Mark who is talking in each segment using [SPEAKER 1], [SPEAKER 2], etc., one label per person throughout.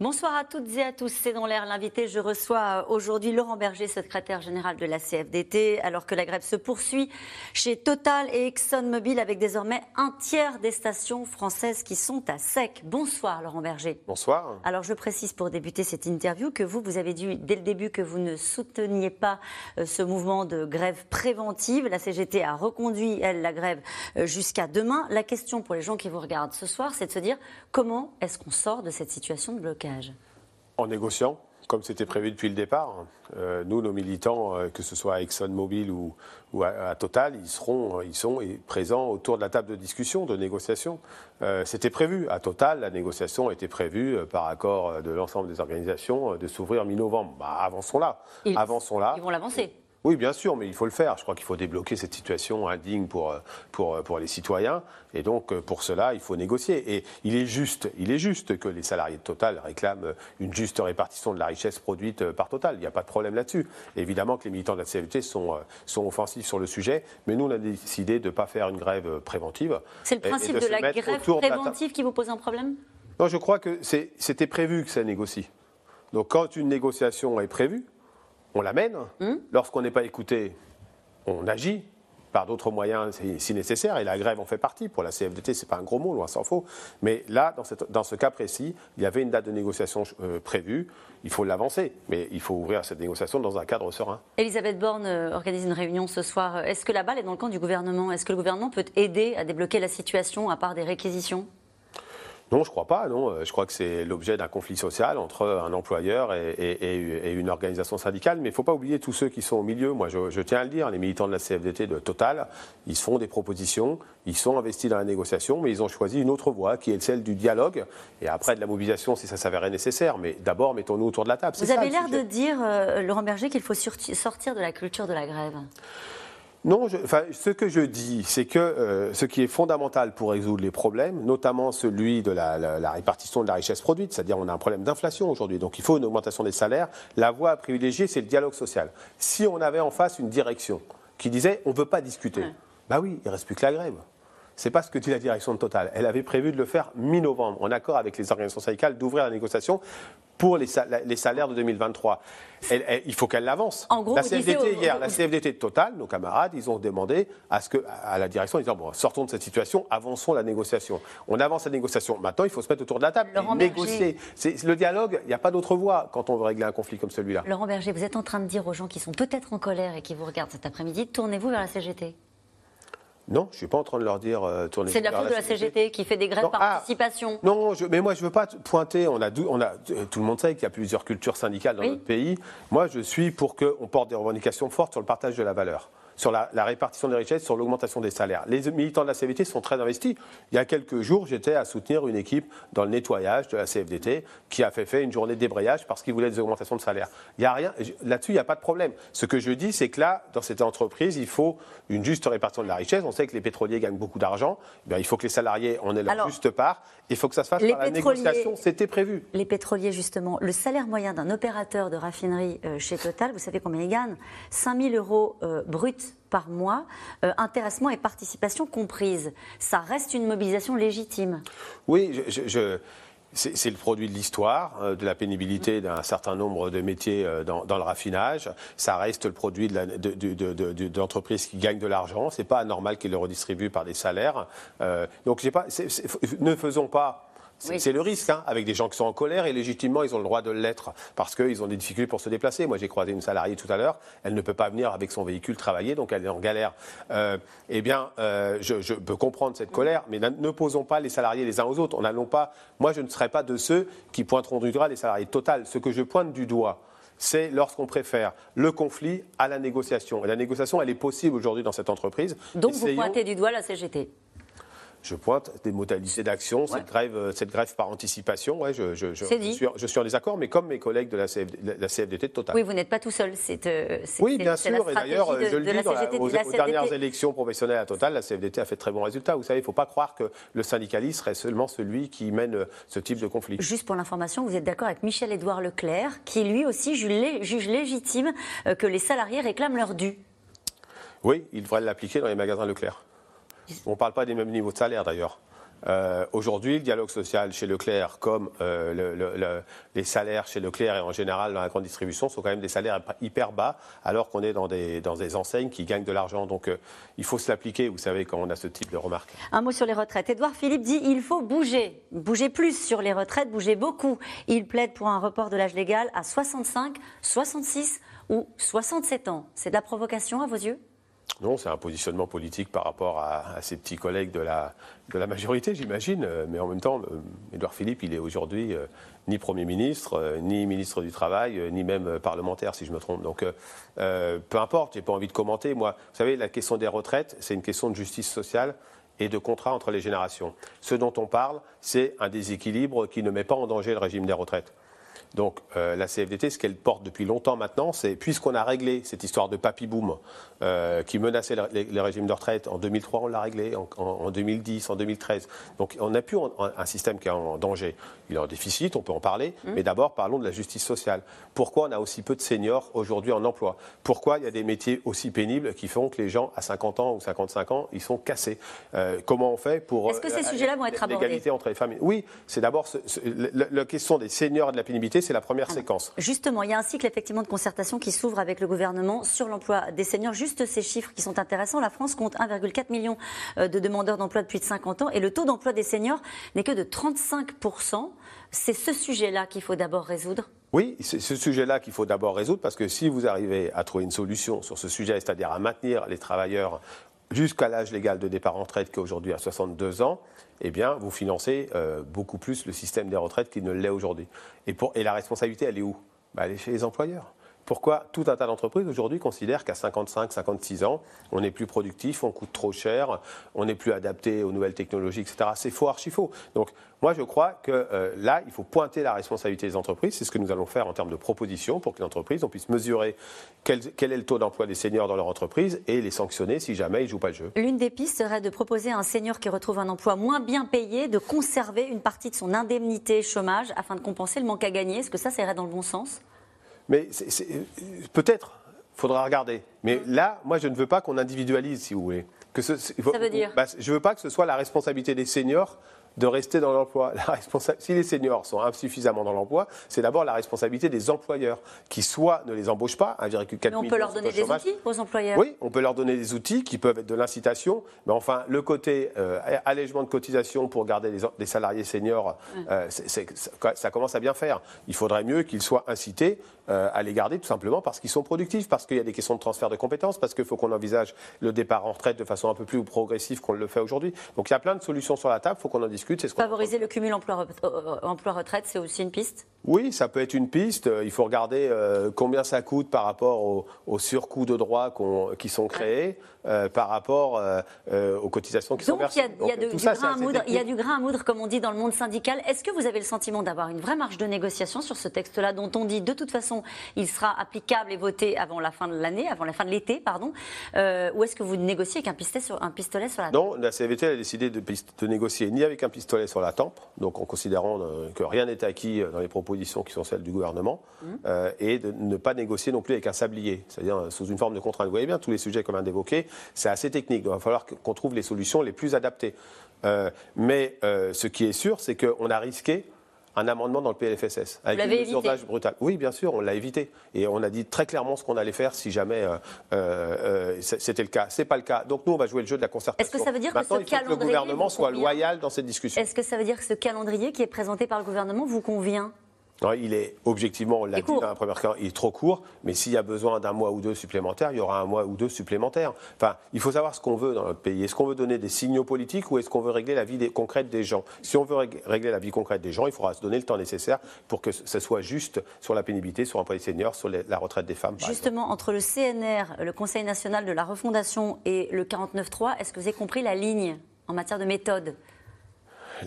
[SPEAKER 1] Bonsoir à toutes et à tous. C'est dans l'air l'invité. Je reçois aujourd'hui Laurent Berger, secrétaire général de la CFDT, alors que la grève se poursuit chez Total et ExxonMobil avec désormais un tiers des stations françaises qui sont à sec. Bonsoir Laurent Berger.
[SPEAKER 2] Bonsoir.
[SPEAKER 1] Alors je précise pour débuter cette interview que vous, vous avez dit dès le début que vous ne souteniez pas euh, ce mouvement de grève préventive. La CGT a reconduit, elle, la grève euh, jusqu'à demain. La question pour les gens qui vous regardent ce soir, c'est de se dire comment est-ce qu'on sort de cette situation de blocage?
[SPEAKER 2] En négociant, comme c'était prévu depuis le départ. Euh, nous, nos militants, euh, que ce soit à ExxonMobil ou, à, Total, ils, seront, ils sont présents autour de la table de discussion, de négociation. Euh, c'était prévu. À Total, la négociation était prévue par accord de l'ensemble des organisations de s'ouvrir mi-novembre. Bah, avançons là. avançons là.
[SPEAKER 1] Ils vont l'avancer.
[SPEAKER 2] Oui, bien sûr, mais il faut le faire. Je crois qu'il faut débloquer cette situation indigne pour, euh, pour, euh, pour les citoyens. Et donc, euh, pour cela, il faut négocier. Et il est juste, il est juste que les salariés de Total réclament une juste répartition de la richesse produite par Total. Il n'y a pas de problème là-dessus. Évidemment que les militants de la CFT sont, sont offensifs sur le sujet, mais nous, on a décidé de ne pas faire une grève préventive.
[SPEAKER 1] C'est le principe de, la grève préventive qui vous pose un problème?
[SPEAKER 2] Non, je crois que c'était prévu que ça négocie. Donc, quand une négociation est prévue, on l'amène. Hmm. Lorsqu'on n'est pas écouté, on agit par d'autres moyens si nécessaire, et la grève en fait partie. Pour la CFDT, ce n'est pas un gros mot, loin s'en faut. Mais là, dans, ce cas précis, il y avait une date de négociation euh, prévue, il faut l'avancer, mais il faut ouvrir cette négociation dans un cadre serein.
[SPEAKER 1] Elisabeth Borne euh, organise une réunion ce soir. Est-ce que la balle est dans le camp du gouvernement? Est-ce que le gouvernement peut aider à débloquer la situation, à part des réquisitions?
[SPEAKER 2] Non, je ne crois pas. Non, je crois que c'est l'objet d'un conflit social entre un employeur et, une organisation syndicale. Mais il ne faut pas oublier tous ceux qui sont au milieu. Moi, je, tiens à le dire, les militants de la CFDT de Total, ils font des propositions, ils sont investis dans la négociation, mais ils ont choisi une autre voie qui est celle du dialogue et après de la mobilisation si ça s'avérait nécessaire. Mais d'abord, mettons-nous autour de la table.
[SPEAKER 1] Vous avez l'air de dire, euh, Laurent Berger, qu'il faut sortir de la culture de la grève.
[SPEAKER 2] Non, ce que je dis, c'est que euh, ce qui est fondamental pour résoudre les problèmes, notamment celui de la, répartition de la richesse produite, c'est-à-dire on a un problème d'inflation aujourd'hui, donc il faut une augmentation des salaires, la voie à privilégier, c'est le dialogue social. Si on avait en face une direction qui disait on ne veut pas discuter, bah oui, il ne reste plus que la grève. C'est pas ce que dit la direction de Total. Elle avait prévu de le faire mi-novembre, en accord avec les organisations syndicales, d'ouvrir la négociation pour les, salaires de 2023. il faut qu'elle l'avance.
[SPEAKER 1] la
[SPEAKER 2] CFDT hier, la CFDT de Total, nos camarades, ils ont demandé à ce que à la direction, ils disent bon, sortons de cette situation, avançons la négociation. On avance la négociation. Maintenant, il faut se mettre autour de la table et négocier. C'est le dialogue. Il n'y a pas d'autre voie quand on veut régler un conflit comme celui-là.
[SPEAKER 1] Laurent Berger, vous êtes en train de dire aux gens qui sont peut-être en colère et qui vous regardent cet après-midi, tournez-vous vers la CGT.
[SPEAKER 2] Non, je ne suis pas en train de leur dire euh, tourner.
[SPEAKER 1] C'est de la faute de la CGT qui fait des grèves par ah, participation.
[SPEAKER 2] non, mais moi je ne veux pas pointer. On a, on a, tout le monde sait qu'il y a plusieurs cultures syndicales dans notre pays. Moi, je suis pour qu'on porte des revendications fortes sur le partage de la valeur sur la, répartition des richesses, sur l'augmentation des salaires. Les militants de la CFDT sont très investis. Il y a quelques jours, j'étais à soutenir une équipe dans le nettoyage de la CFDT qui a fait, fait une journée de débrayage parce qu'ils voulaient des augmentations de salaire. Il y a rien, là-dessus, il n'y a pas de problème. Ce que je dis, c'est que là, dans cette entreprise, il faut une juste répartition de la richesse. On sait que les pétroliers gagnent beaucoup d'argent. Eh il faut que les salariés en aient leur juste part. Il faut que ça se fasse par la négociation. C'était prévu.
[SPEAKER 1] Les pétroliers, justement, le salaire moyen d'un opérateur de raffinerie euh, chez Total, vous savez combien il gagne? 5 000 euros euh, bruts par mois, euh, intéressement et participation comprises. Ça reste une mobilisation légitime.
[SPEAKER 2] Oui, c'est le produit de l'histoire, euh, de la pénibilité d'un certain nombre de métiers euh, dans, le raffinage. Ça reste le produit de l'entreprise qui gagne de l'argent. C'est pas anormal qu'il le redistribue par des salaires. donc, pas, ne faisons pas c'est le risque, hein, avec des gens qui sont en colère et légitimement, ils ont le droit de l'être parce qu'ils ont des difficultés pour se déplacer. Moi, j'ai croisé une salariée tout à l'heure, elle ne peut pas venir avec son véhicule travailler, donc elle est en galère. Euh, eh bien, euh, je, peux comprendre cette colère, mais ne posons pas les salariés les uns aux autres. On n'allons pas. Moi, je ne serai pas de ceux qui pointeront du doigt les salariés. Total, ce que je pointe du doigt, c'est lorsqu'on préfère le conflit à la négociation. Et la négociation, elle est possible aujourd'hui dans cette entreprise.
[SPEAKER 1] Donc vous pointez du doigt la CGT
[SPEAKER 2] je pointe des modalités d'action, cette, grève, cette grève par anticipation. Ouais, je, je, je, suis, je, suis, en désaccord, mais comme mes collègues de la, la CFDT Total.
[SPEAKER 1] Oui, vous n'êtes pas tout seul. C'est,
[SPEAKER 2] oui, bien sûr. Et d'ailleurs, je le dis, dans aux, aux, dernières élections professionnelles à Total, la CFDT a fait de très bons résultats. Vous savez, il ne faut pas croire que le syndicalisme serait seulement celui qui mène ce type de conflit.
[SPEAKER 1] Juste pour l'information, vous êtes d'accord avec Michel-Édouard Leclerc, qui lui aussi juge légitime que les salariés réclament leur dû?
[SPEAKER 2] Oui, il devrait l'appliquer dans les magasins Leclerc. On ne parle pas des mêmes niveaux de salaire d'ailleurs. Euh, aujourd'hui, le dialogue social chez Leclerc, comme euh, les salaires chez Leclerc et en général dans la grande distribution, sont quand même des salaires hyper bas, alors qu'on est dans des, dans des enseignes qui gagnent de l'argent. Donc euh, il faut se l'appliquer, vous savez, quand on a ce type de remarques.
[SPEAKER 1] Un mot sur les retraites. Édouard Philippe dit il faut bouger, bouger plus sur les retraites, bouger beaucoup. Il plaide pour un report de l'âge légal à 65, 66 ou 67 ans. C'est de la provocation à vos yeux?
[SPEAKER 2] Non, c'est un positionnement politique par rapport à, ses petits collègues de la, majorité, j'imagine. Mais en même temps, euh, Édouard Philippe, il est aujourd'hui euh, ni Premier ministre, euh, ni ministre du Travail, ni même parlementaire, si je me trompe. Donc, peu importe, j'ai pas envie de commenter. Moi, vous savez, la question des retraites, c'est une question de justice sociale et de contrat entre les générations. Ce dont on parle, c'est un déséquilibre qui ne met pas en danger le régime des retraites. Donc euh, la CFDT, ce qu'elle porte depuis longtemps maintenant, c'est puisqu'on a réglé cette histoire de papy boom euh, qui menaçait les, régimes de retraite, en 2003 on l'a réglé, en, 2010, en 2013. Donc on n'a plus un, système qui est en danger. Il est en déficit, on peut en parler, mmh. mais d'abord parlons de la justice sociale. Pourquoi on a aussi peu de seniors aujourd'hui en emploi? Pourquoi il y a des métiers aussi pénibles qui font que les gens à 50 ans ou 55 ans, ils sont cassés? Euh, Comment on fait pour...
[SPEAKER 1] Est-ce que ces sujets-là vont être abordés?
[SPEAKER 2] L'égalité entre les femmes. Oui, c'est d'abord la question des seniors et de la pénibilité c'est la première séquence.
[SPEAKER 1] Justement, il y a un cycle effectivement de concertation qui s'ouvre avec le gouvernement sur l'emploi des seniors. Juste ces chiffres qui sont intéressants. La France compte 1,4 million euh, de demandeurs d'emploi depuis de 50 ans et le taux d'emploi des seniors n'est que de 35% C'est ce sujet-là qu'il faut d'abord résoudre
[SPEAKER 2] oui, c'est ce sujet-là qu'il faut d'abord résoudre parce que si vous arrivez à trouver une solution sur ce sujet, c'est-à-dire à maintenir les travailleurs jusqu'à l'âge légal de départ en retraite qui est aujourd'hui à 62 ans, eh bien, vous financez euh, beaucoup plus le système des retraites qu'il ne l'est aujourd'hui. Et, et la responsabilité, elle est où? Bah, Elle est chez les employeurs. Pourquoi tout un tas d'entreprises aujourd'hui considèrent qu'à 55, 56 ans, on n'est plus productif, on coûte trop cher, on n'est plus adapté aux nouvelles technologies, etc. C'est faux, archi faux. Donc, moi, je crois que euh, là, il faut pointer la responsabilité des entreprises. C'est ce que nous allons faire en termes de propositions pour que les entreprises puisse mesurer quel, quel est le taux d'emploi des seniors dans leur entreprise et les sanctionner si jamais ils ne jouent pas le jeu.
[SPEAKER 1] L'une des pistes serait de proposer à un senior qui retrouve un emploi moins bien payé de conserver une partie de son indemnité chômage afin de compenser le manque à gagner. Est-ce que ça, ça irait dans le bon sens?
[SPEAKER 2] Mais peut-être, il faudra regarder. Mais là, moi, je ne veux pas qu'on individualise, si vous voulez.
[SPEAKER 1] Que ce, ça veut dire
[SPEAKER 2] bah, Je ne veux pas que ce soit la responsabilité des seniors de rester dans l'emploi. Si les seniors sont insuffisamment dans l'emploi, c'est d'abord la responsabilité des employeurs qui soit ne les embauchent pas, 1,4 million.
[SPEAKER 1] On peut leur donner des outils aux employeurs?
[SPEAKER 2] Oui, on peut leur donner des outils qui peuvent être de l'incitation, mais enfin le côté euh, allègement de cotisation pour garder des, salariés seniors, euh, ça commence à bien faire. Il faudrait mieux qu'ils soient incités euh, à les garder tout simplement parce qu'ils sont productifs, parce qu'il y a des questions de transfert de compétences, parce qu'il faut qu'on envisage le départ en retraite de façon un peu plus progressive qu'on le fait aujourd'hui. Donc il y a plein de solutions sur la table, il faut qu'on en discute.
[SPEAKER 1] Favoriser le cumul emploi-retraite, c'est aussi une piste?
[SPEAKER 2] Oui, ça peut être une piste. Il faut regarder euh, combien ça coûte par rapport aux, surcoûts de droits qui sont créés, euh, par rapport euh, aux cotisations qui
[SPEAKER 1] sont
[SPEAKER 2] versées.
[SPEAKER 1] Donc il y a, du, grain à moudre, comme on dit dans le monde syndical. Est-ce que vous avez le sentiment d'avoir une vraie marge de négociation sur ce texte-là, dont on dit de toute façon il sera applicable et voté avant la fin de l'année, avant la fin de l'été, pardon Ou est-ce que vous négociez avec un pistolet sur, un pistolet sur la
[SPEAKER 2] tempe Non, la CVT a décidé de, de négocier ni avec un pistolet sur la tempe, donc en considérant euh, que rien n'est acquis euh, dans les propositions qui sont celles du gouvernement, mmh. euh, et de ne pas négocier non plus avec un sablier, c'est-à-dire sous une forme de contrainte. Vous voyez bien, tous les sujets qu'on vient d'évoquer, c'est assez technique, donc il va falloir qu'on trouve les solutions les plus adaptées. mais ce qui est sûr, c'est qu'on a risqué un amendement dans le PLFSS
[SPEAKER 1] avec une mesure d'âge
[SPEAKER 2] brutal. Oui, bien sûr, on l'a évité. Et on a dit très clairement ce qu'on allait faire si jamais euh, euh, c'était le cas. C'est pas le cas. Donc nous, on va jouer le jeu de la concertation.
[SPEAKER 1] Est-ce que ça veut dire que ce calendrier
[SPEAKER 2] le gouvernement soit loyal dans cette discussion
[SPEAKER 1] Est-ce que ça veut dire que ce calendrier qui est présenté par le gouvernement vous convient?
[SPEAKER 2] Il est objectivement, on l'a dit dans la première question, il est trop court, mais s'il y a besoin d'un mois ou deux supplémentaires, il y aura un mois ou deux supplémentaires. Enfin, il faut savoir ce qu'on veut dans notre pays. Est-ce qu'on veut donner des signaux politiques ou est-ce qu'on veut régler la vie concrète des gens? Si on veut régler la vie concrète des gens, il faudra se donner le temps nécessaire pour que ce soit juste sur la pénibilité, sur l'emploi des seniors, sur la retraite des femmes.
[SPEAKER 1] Justement, entre le CNR, le Conseil national de la refondation et le 49.3, est-ce que vous avez compris la ligne en matière de méthode?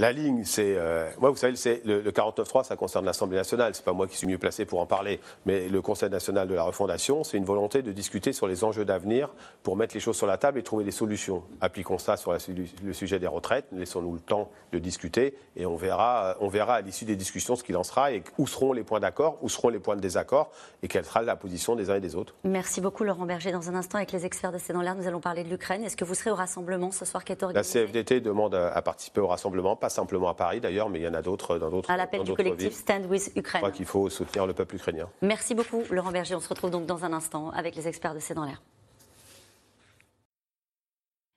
[SPEAKER 2] La ligne, c'est. Euh, moi, vous savez, le, le 49.3, ça concerne l'Assemblée nationale. C'est pas moi qui suis mieux placé pour en parler. Mais le Conseil national de la refondation, c'est une volonté de discuter sur les enjeux d'avenir pour mettre les choses sur la table et trouver des solutions. Appliquons ça sur le sujet des retraites. Laissons-nous le temps de discuter et on verra, on verra à l'issue des discussions ce qu'il en sera et où seront les points d'accord, où seront les points de désaccord et quelle sera la position des uns et des autres.
[SPEAKER 1] Merci beaucoup, Laurent Berger. Dans un instant, avec les experts de C'est dans l'air, nous allons parler de l'Ukraine. Est-ce que vous serez au rassemblement ce soir qui est organisé?
[SPEAKER 2] La CFDT demande à participer au rassemblement pas simplement à Paris d'ailleurs, mais il y en a d'autres dans d'autres.
[SPEAKER 1] À l'appel du collectif Stand with Ukraine.
[SPEAKER 2] Je crois qu'il faut soutenir le peuple ukrainien.
[SPEAKER 1] Merci beaucoup, Laurent Berger. On se retrouve donc dans un instant avec les experts de C'est dans l'air.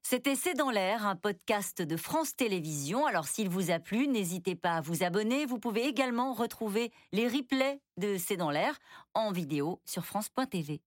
[SPEAKER 1] C'était C'est dans l'air, un podcast de France Télévisions. Alors s'il vous a plu, n'hésitez pas à vous abonner. Vous pouvez également retrouver les replays de C'est dans l'air en vidéo sur France.tv.